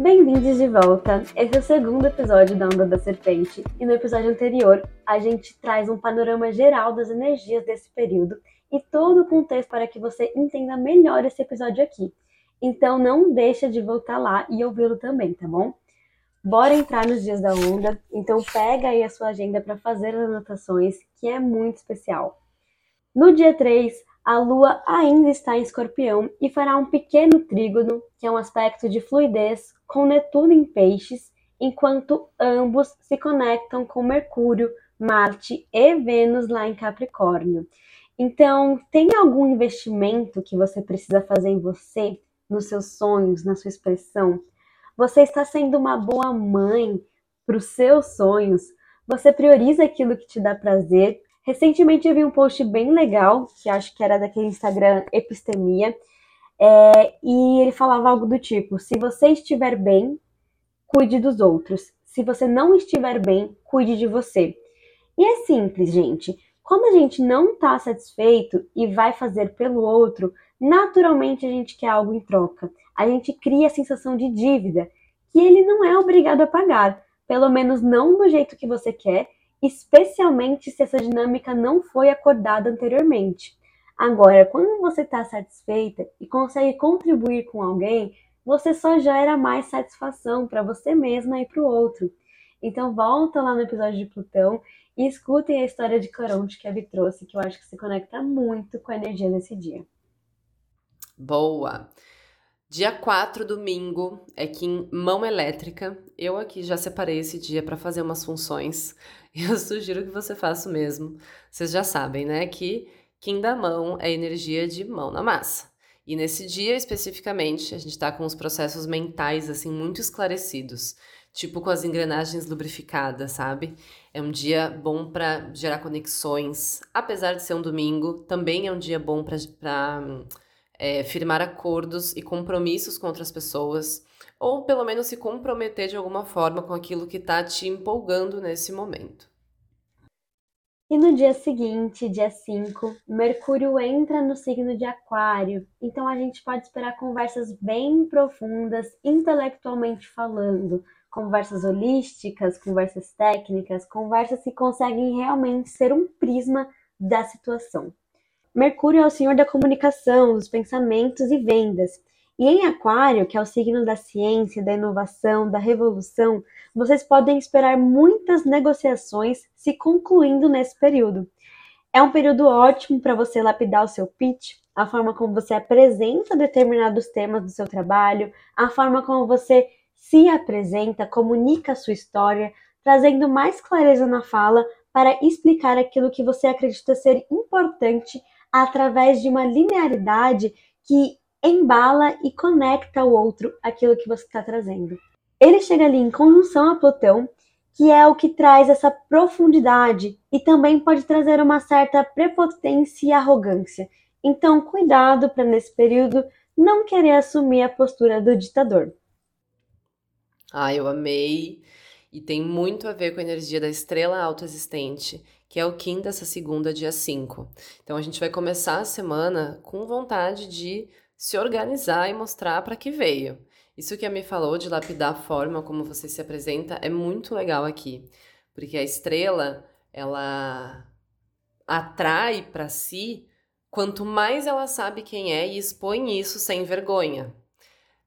Bem-vindos de volta! Esse é o segundo episódio da Onda da Serpente, e no episódio anterior a gente traz um panorama geral das energias desse período e todo o contexto para que você entenda melhor esse episódio aqui. Então não deixa de voltar lá e ouvi-lo também, tá bom? Bora entrar nos dias da onda, então pega aí a sua agenda para fazer as anotações, que é muito especial. No dia 3, a Lua ainda está em Escorpião e fará um pequeno trígono, que é um aspecto de fluidez, com Netuno em Peixes, enquanto ambos se conectam com Mercúrio, Marte e Vênus lá em Capricórnio. Então, tem algum investimento que você precisa fazer em você, nos seus sonhos, na sua expressão? Você está sendo uma boa mãe para os seus sonhos? Você prioriza aquilo que te dá prazer? Recentemente eu vi um post bem legal, que acho que era daquele Instagram Epistemia, é, e ele falava algo do tipo: se você estiver bem, cuide dos outros. Se você não estiver bem, cuide de você. E é simples, gente. Quando a gente não está satisfeito e vai fazer pelo outro, naturalmente a gente quer algo em troca. A gente cria a sensação de dívida que ele não é obrigado a pagar, pelo menos não do jeito que você quer, especialmente se essa dinâmica não foi acordada anteriormente. Agora, quando você está satisfeita e consegue contribuir com alguém, você só gera mais satisfação para você mesma e para o outro. Então volta lá no episódio de Plutão e escutem a história de Caronte que a Vi trouxe, que eu acho que se conecta muito com a energia desse dia. Boa! Dia 4, domingo, é que em mão elétrica, eu aqui já separei esse dia para fazer umas funções. Eu sugiro que você faça o mesmo. Vocês já sabem, né, que Kim da mão é energia de mão na massa. E nesse dia especificamente, a gente está com os processos mentais assim muito esclarecidos tipo com as engrenagens lubrificadas, sabe? É um dia bom para gerar conexões. Apesar de ser um domingo, também é um dia bom para é, firmar acordos e compromissos com outras pessoas, ou pelo menos se comprometer de alguma forma com aquilo que está te empolgando nesse momento. E no dia seguinte, dia 5, Mercúrio entra no signo de Aquário, então a gente pode esperar conversas bem profundas, intelectualmente falando, conversas holísticas, conversas técnicas, conversas que conseguem realmente ser um prisma da situação. Mercúrio é o senhor da comunicação, dos pensamentos e vendas. E em Aquário, que é o signo da ciência, da inovação, da revolução, vocês podem esperar muitas negociações se concluindo nesse período. É um período ótimo para você lapidar o seu pitch, a forma como você apresenta determinados temas do seu trabalho, a forma como você se apresenta, comunica a sua história, trazendo mais clareza na fala para explicar aquilo que você acredita ser importante através de uma linearidade que embala e conecta o outro aquilo que você está trazendo. Ele chega ali em conjunção a Plutão, que é o que traz essa profundidade e também pode trazer uma certa prepotência e arrogância. Então, cuidado para nesse período não querer assumir a postura do ditador. Ah, eu amei. E tem muito a ver com a energia da estrela autoexistente, que é o Kim dessa segunda, dia 5. Então a gente vai começar a semana com vontade de se organizar e mostrar para que veio. Isso que a me falou de lapidar a forma como você se apresenta é muito legal aqui, porque a estrela, ela atrai para si quanto mais ela sabe quem é e expõe isso sem vergonha.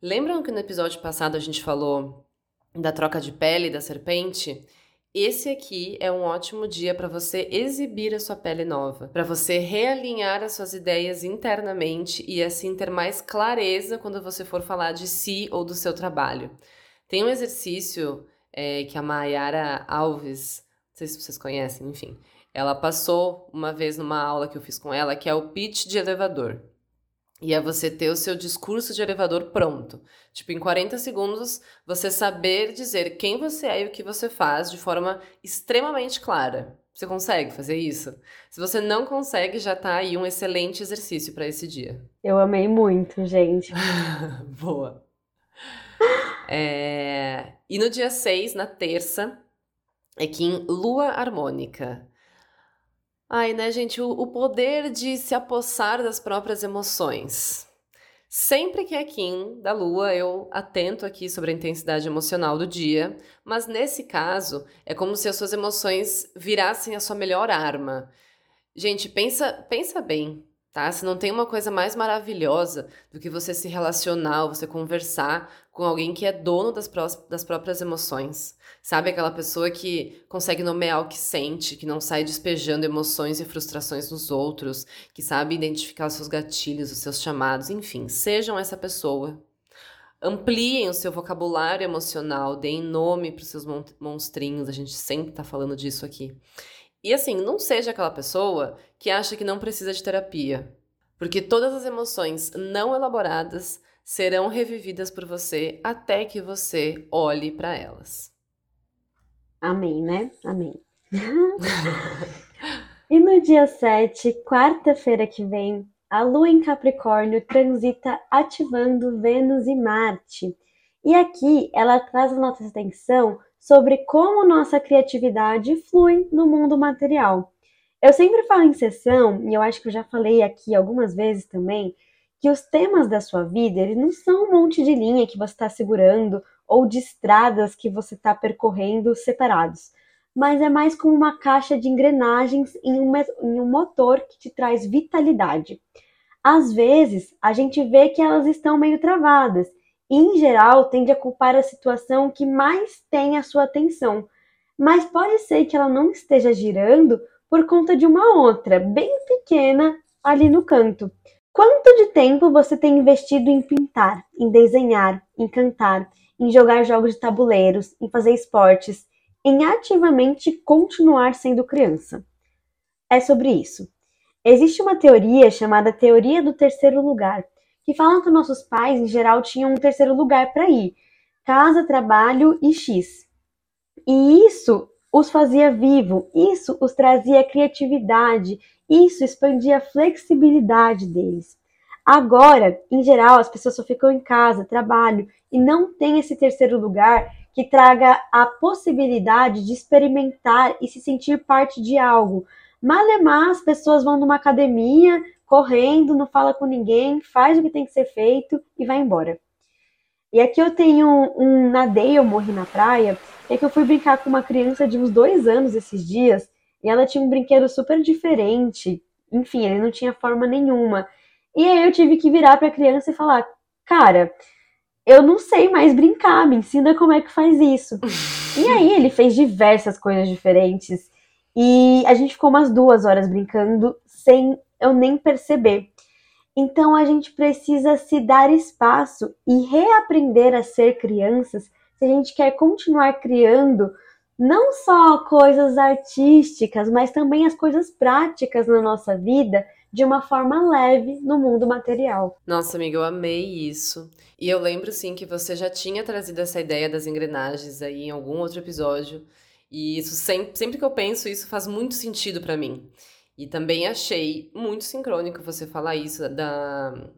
Lembram que no episódio passado a gente falou da troca de pele da serpente, esse aqui é um ótimo dia para você exibir a sua pele nova, para você realinhar as suas ideias internamente e assim ter mais clareza quando você for falar de si ou do seu trabalho. Tem um exercício é, que a Mayara Alves, não sei se vocês conhecem, enfim, ela passou uma vez numa aula que eu fiz com ela, que é o pitch de elevador. E é você ter o seu discurso de elevador pronto. Tipo, em 40 segundos, você saber dizer quem você é e o que você faz de forma extremamente clara. Você consegue fazer isso? Se você não consegue, já tá aí um excelente exercício para esse dia. Eu amei muito, gente. Boa. É... E no dia 6, na terça, é que em Lua Harmônica. Ai, né, gente, o, o poder de se apossar das próprias emoções. Sempre que é Kim da Lua, eu atento aqui sobre a intensidade emocional do dia, mas nesse caso é como se as suas emoções virassem a sua melhor arma. Gente, pensa, pensa bem tá? Se não tem uma coisa mais maravilhosa do que você se relacionar, você conversar com alguém que é dono das, pró das próprias emoções. Sabe aquela pessoa que consegue nomear o que sente, que não sai despejando emoções e frustrações nos outros, que sabe identificar os seus gatilhos, os seus chamados, enfim, sejam essa pessoa. Ampliem o seu vocabulário emocional, deem nome para os seus monstrinhos, a gente sempre está falando disso aqui. E assim, não seja aquela pessoa que acha que não precisa de terapia, porque todas as emoções não elaboradas serão revividas por você até que você olhe para elas. Amém, né? Amém. e no dia 7, quarta-feira que vem, a Lua em Capricórnio transita ativando Vênus e Marte. E aqui ela traz a nossa atenção sobre como nossa criatividade flui no mundo material. Eu sempre falo em sessão, e eu acho que eu já falei aqui algumas vezes também, que os temas da sua vida, eles não são um monte de linha que você está segurando ou de estradas que você está percorrendo separados, mas é mais como uma caixa de engrenagens em um, em um motor que te traz vitalidade. Às vezes, a gente vê que elas estão meio travadas em geral, tende a culpar a situação que mais tem a sua atenção, mas pode ser que ela não esteja girando por conta de uma outra, bem pequena, ali no canto. Quanto de tempo você tem investido em pintar, em desenhar, em cantar, em jogar jogos de tabuleiros, em fazer esportes, em ativamente continuar sendo criança? É sobre isso. Existe uma teoria chamada teoria do terceiro lugar, que falam que nossos pais, em geral, tinham um terceiro lugar para ir: casa, trabalho e X. E isso os fazia vivo, isso os trazia criatividade, isso expandia a flexibilidade deles. Agora, em geral, as pessoas só ficam em casa, trabalho e não tem esse terceiro lugar que traga a possibilidade de experimentar e se sentir parte de algo. Malemar, as pessoas vão numa academia, correndo, não fala com ninguém, faz o que tem que ser feito e vai embora. E aqui eu tenho um, nadei, eu morri na praia, é que eu fui brincar com uma criança de uns dois anos esses dias, e ela tinha um brinquedo super diferente, enfim, ele não tinha forma nenhuma. E aí eu tive que virar para a criança e falar: "Cara, eu não sei mais brincar, me ensina como é que faz isso". e aí ele fez diversas coisas diferentes e a gente ficou umas duas horas brincando sem eu nem perceber. Então a gente precisa se dar espaço e reaprender a ser crianças se a gente quer continuar criando não só coisas artísticas, mas também as coisas práticas na nossa vida de uma forma leve no mundo material. Nossa, amiga, eu amei isso. E eu lembro sim que você já tinha trazido essa ideia das engrenagens aí em algum outro episódio. E isso sempre, sempre que eu penso, isso faz muito sentido para mim. E também achei muito sincrônico você falar isso da.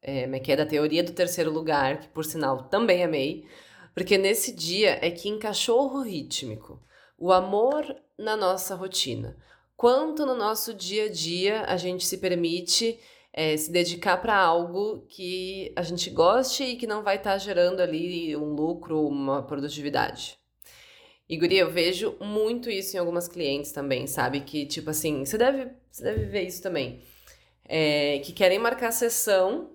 É, é, que é da teoria do terceiro lugar, que por sinal também amei, porque nesse dia é que encaixou o rítmico, o amor na nossa rotina. Quanto no nosso dia a dia a gente se permite é, se dedicar para algo que a gente goste e que não vai estar tá gerando ali um lucro, uma produtividade. E, Guri, eu vejo muito isso em algumas clientes também, sabe? Que, tipo assim, você deve, você deve ver isso também. É, que querem marcar sessão,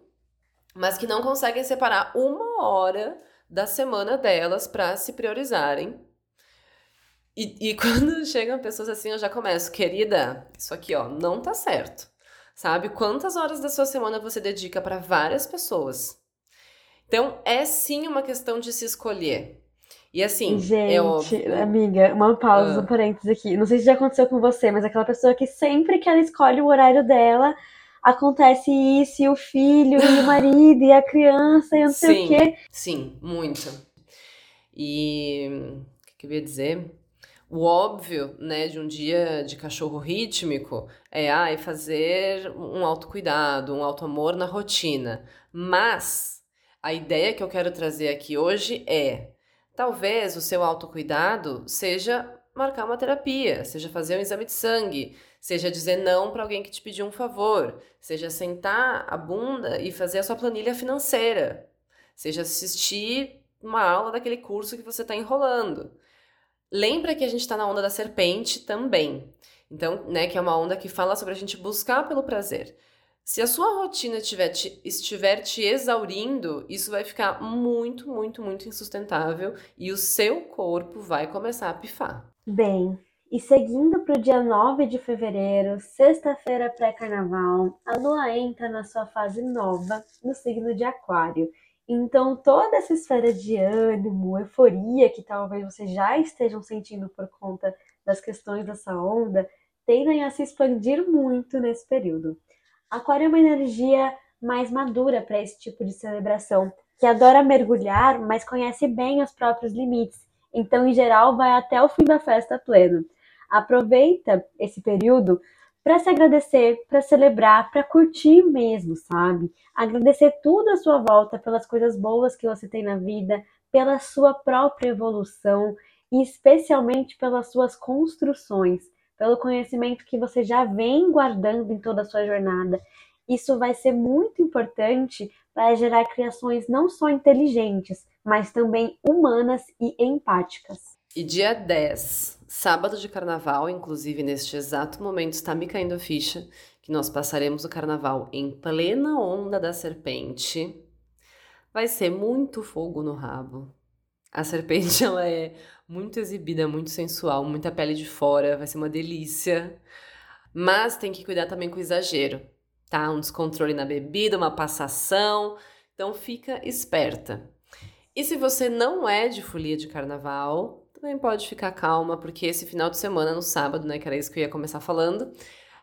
mas que não conseguem separar uma hora da semana delas para se priorizarem. E, e quando chegam pessoas assim, eu já começo, querida, isso aqui, ó, não tá certo. Sabe? Quantas horas da sua semana você dedica para várias pessoas? Então, é sim uma questão de se escolher. E assim, Gente, é óbvio. amiga, uma pausa, um ah. parênteses aqui. Não sei se já aconteceu com você, mas aquela pessoa que sempre que ela escolhe o horário dela, acontece isso, e o filho, e o marido, e a criança, e não sei sim, o quê. Sim, muito. E o que, que eu ia dizer? O óbvio, né, de um dia de cachorro rítmico é, é fazer um autocuidado, um autoamor na rotina. Mas a ideia que eu quero trazer aqui hoje é Talvez o seu autocuidado seja marcar uma terapia, seja fazer um exame de sangue, seja dizer não para alguém que te pediu um favor, seja sentar a bunda e fazer a sua planilha financeira, seja assistir uma aula daquele curso que você está enrolando. Lembra que a gente está na onda da serpente também. Então, né, que é uma onda que fala sobre a gente buscar pelo prazer. Se a sua rotina estiver te, estiver te exaurindo, isso vai ficar muito, muito, muito insustentável e o seu corpo vai começar a pifar. Bem, e seguindo para o dia 9 de fevereiro, sexta-feira pré-carnaval, a lua entra na sua fase nova no signo de Aquário. Então, toda essa esfera de ânimo, euforia que talvez vocês já estejam sentindo por conta das questões dessa onda, tendem a se expandir muito nesse período. Aquário é uma energia mais madura para esse tipo de celebração, que adora mergulhar, mas conhece bem os próprios limites. Então, em geral, vai até o fim da festa pleno. Aproveita esse período para se agradecer, para celebrar, para curtir mesmo, sabe? Agradecer tudo à sua volta pelas coisas boas que você tem na vida, pela sua própria evolução e especialmente pelas suas construções, pelo conhecimento que você já vem guardando em toda a sua jornada. Isso vai ser muito importante para gerar criações não só inteligentes, mas também humanas e empáticas. E dia 10, Sábado de carnaval, inclusive neste exato momento, está me caindo a ficha que nós passaremos o carnaval em plena onda da serpente. Vai ser muito fogo no rabo. A serpente ela é muito exibida, muito sensual, muita pele de fora, vai ser uma delícia. Mas tem que cuidar também com o exagero, tá? Um descontrole na bebida, uma passação. Então fica esperta. E se você não é de folia de carnaval, também pode ficar calma, porque esse final de semana, no sábado, né, que era isso que eu ia começar falando,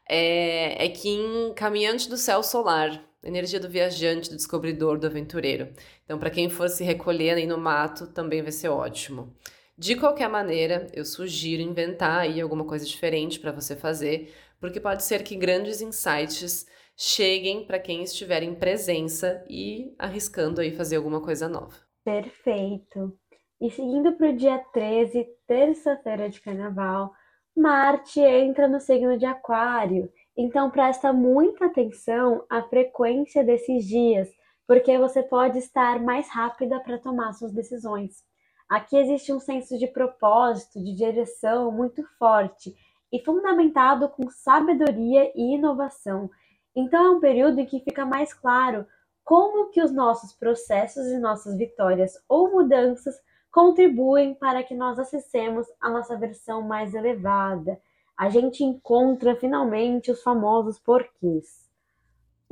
é, é que em Caminhante do Céu Solar, energia do viajante, do descobridor, do aventureiro. Então, para quem for se recolher aí no mato, também vai ser ótimo. De qualquer maneira, eu sugiro inventar aí alguma coisa diferente para você fazer, porque pode ser que grandes insights cheguem para quem estiver em presença e arriscando aí fazer alguma coisa nova. Perfeito. E seguindo para o dia 13, terça-feira de carnaval, Marte entra no signo de Aquário. Então presta muita atenção à frequência desses dias, porque você pode estar mais rápida para tomar suas decisões. Aqui existe um senso de propósito, de direção muito forte e fundamentado com sabedoria e inovação. Então é um período em que fica mais claro como que os nossos processos e nossas vitórias ou mudanças contribuem para que nós acessemos a nossa versão mais elevada. A gente encontra finalmente os famosos porquês.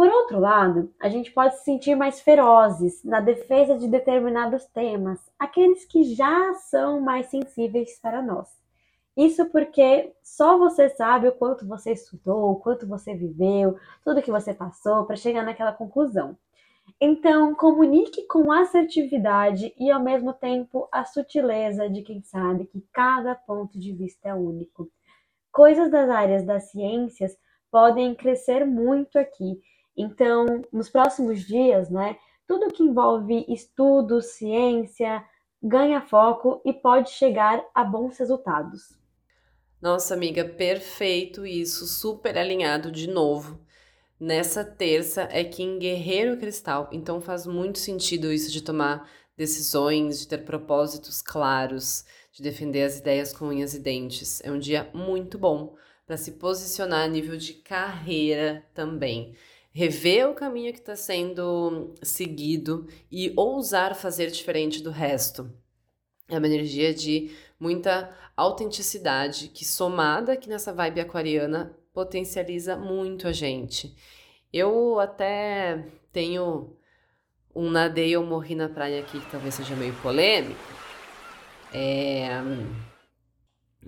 Por outro lado, a gente pode se sentir mais ferozes na defesa de determinados temas, aqueles que já são mais sensíveis para nós. Isso porque só você sabe o quanto você estudou, o quanto você viveu, tudo que você passou para chegar naquela conclusão. Então, comunique com assertividade e, ao mesmo tempo, a sutileza de quem sabe que cada ponto de vista é único. Coisas das áreas das ciências podem crescer muito aqui. Então, nos próximos dias, né, tudo que envolve estudo, ciência, ganha foco e pode chegar a bons resultados. Nossa amiga, perfeito isso, super alinhado de novo nessa terça é que em Guerreiro Cristal, então faz muito sentido isso de tomar decisões, de ter propósitos claros, de defender as ideias com unhas e dentes. É um dia muito bom para se posicionar a nível de carreira também. Rever o caminho que está sendo seguido e ousar fazer diferente do resto. É uma energia de muita autenticidade que, somada aqui nessa vibe aquariana, potencializa muito a gente. Eu até tenho um nadei ou morri na praia aqui que talvez seja meio polêmico. É,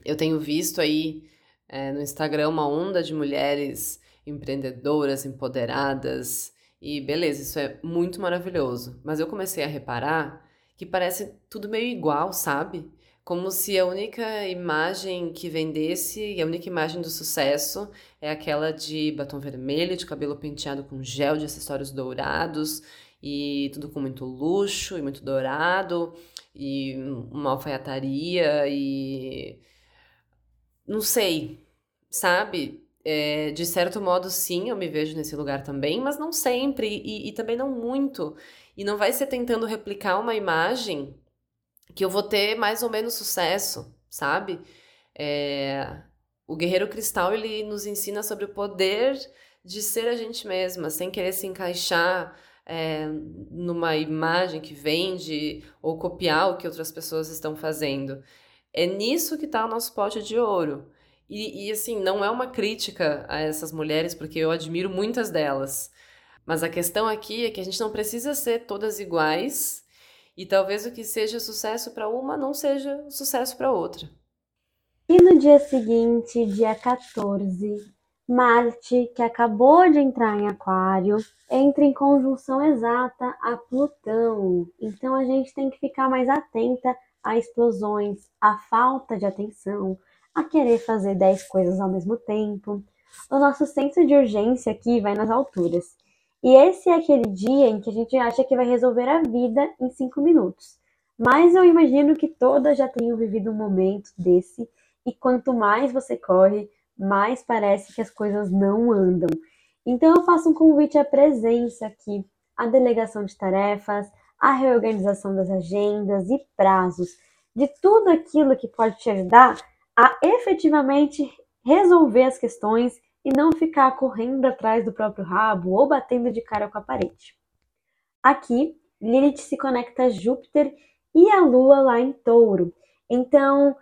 eu tenho visto aí é, no Instagram uma onda de mulheres empreendedoras, empoderadas, e beleza, isso é muito maravilhoso. Mas eu comecei a reparar que parece tudo meio igual, sabe? como se a única imagem que vendesse e a única imagem do sucesso é aquela de batom vermelho, de cabelo penteado com gel, de acessórios dourados e tudo com muito luxo e muito dourado e uma alfaiataria e não sei, sabe? É, de certo modo, sim, eu me vejo nesse lugar também, mas não sempre e, e também não muito. E não vai ser tentando replicar uma imagem que eu vou ter mais ou menos sucesso, sabe? É, o Guerreiro Cristal ele nos ensina sobre o poder de ser a gente mesma, sem querer se encaixar é, numa imagem que vende ou copiar o que outras pessoas estão fazendo. É nisso que está o nosso pote de ouro. E, e, assim, não é uma crítica a essas mulheres, porque eu admiro muitas delas. Mas a questão aqui é que a gente não precisa ser todas iguais, e talvez o que seja sucesso para uma não seja sucesso para outra. E no dia seguinte, dia 14, Marte, que acabou de entrar em Aquário, entra em conjunção exata a Plutão. Então a gente tem que ficar mais atenta a explosões, a falta de atenção, a querer fazer 10 coisas ao mesmo tempo. O nosso senso de urgência aqui vai nas alturas. E esse é aquele dia em que a gente acha que vai resolver a vida em 5 minutos. Mas eu imagino que todas já tenham vivido um momento desse, e quanto mais você corre, mais parece que as coisas não andam. Então eu faço um convite à presença aqui, à delegação de tarefas, à reorganização das agendas e prazos, de tudo aquilo que pode te ajudar a efetivamente resolver as questões e não ficar correndo atrás do próprio rabo ou batendo de cara com a parede. Aqui, Lilith se conecta a Júpiter e a Lua lá em Touro. Então,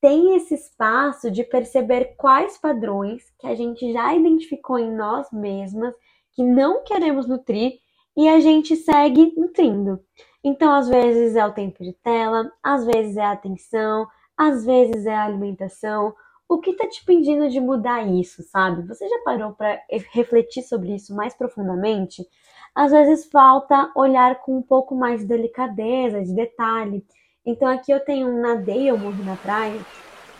tem esse espaço de perceber quais padrões que a gente já identificou em nós mesmas, que não queremos nutrir e a gente segue nutrindo. Então, às vezes é o tempo de tela, às vezes é a atenção, às vezes é a alimentação. O que está te pedindo de mudar isso, sabe? Você já parou para refletir sobre isso mais profundamente? Às vezes falta olhar com um pouco mais de delicadeza, de detalhe. Então aqui eu tenho um nadeio, morro na praia,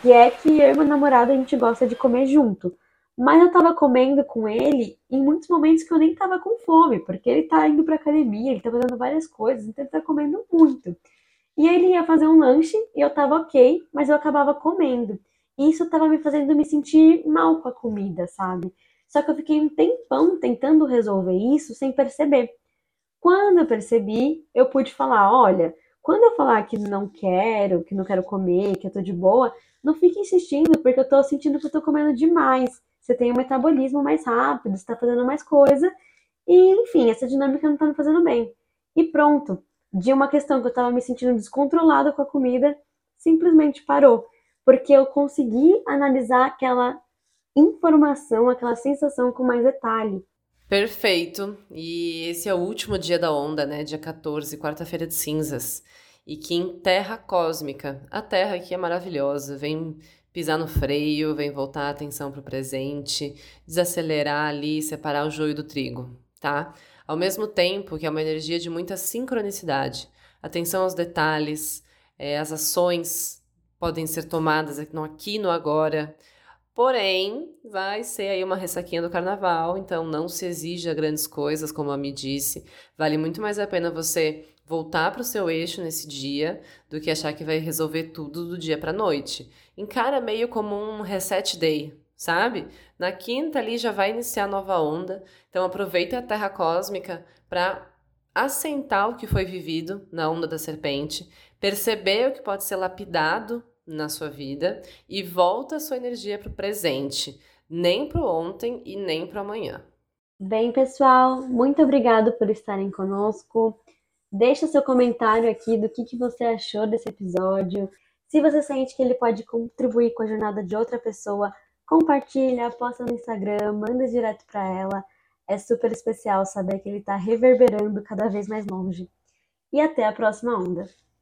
que é que eu e meu namorado a gente gosta de comer junto. Mas eu tava comendo com ele em muitos momentos que eu nem tava com fome, porque ele tá indo pra academia, ele tá fazendo várias coisas, então ele tá comendo muito. E ele ia fazer um lanche e eu tava ok, mas eu acabava comendo. E isso tava me fazendo me sentir mal com a comida, sabe? Só que eu fiquei um tempão tentando resolver isso sem perceber. Quando eu percebi, eu pude falar: olha, quando eu falar que não quero, que não quero comer, que eu tô de boa, não fique insistindo, porque eu tô sentindo que eu tô comendo demais. Você tem um metabolismo mais rápido, você tá fazendo mais coisa, e enfim, essa dinâmica não tá me fazendo bem. E pronto, de uma questão que eu tava me sentindo descontrolada com a comida, simplesmente parou. Porque eu consegui analisar aquela informação, aquela sensação com mais detalhe. Perfeito. E esse é o último dia da onda, né? Dia 14, quarta-feira de cinzas. E que em terra cósmica, a terra aqui é maravilhosa, vem pisar no freio, vem voltar a atenção para o presente, desacelerar ali, separar o joio do trigo, tá? Ao mesmo tempo que é uma energia de muita sincronicidade, atenção aos detalhes, é, as ações podem ser tomadas aqui no agora, Porém, vai ser aí uma ressaquinha do carnaval, então não se exija grandes coisas, como a me disse. Vale muito mais a pena você voltar para o seu eixo nesse dia do que achar que vai resolver tudo do dia para noite. Encara meio como um reset day, sabe? Na quinta ali já vai iniciar a nova onda, então aproveita a terra cósmica para assentar o que foi vivido na onda da serpente, perceber o que pode ser lapidado na sua vida e volta a sua energia para o presente, nem para o ontem e nem para amanhã. Bem, pessoal, muito obrigado por estarem conosco. Deixa seu comentário aqui do que, que você achou desse episódio. Se você sente que ele pode contribuir com a jornada de outra pessoa, compartilha, posta no Instagram, manda direto para ela. É super especial saber que ele está reverberando cada vez mais longe. E até a próxima onda!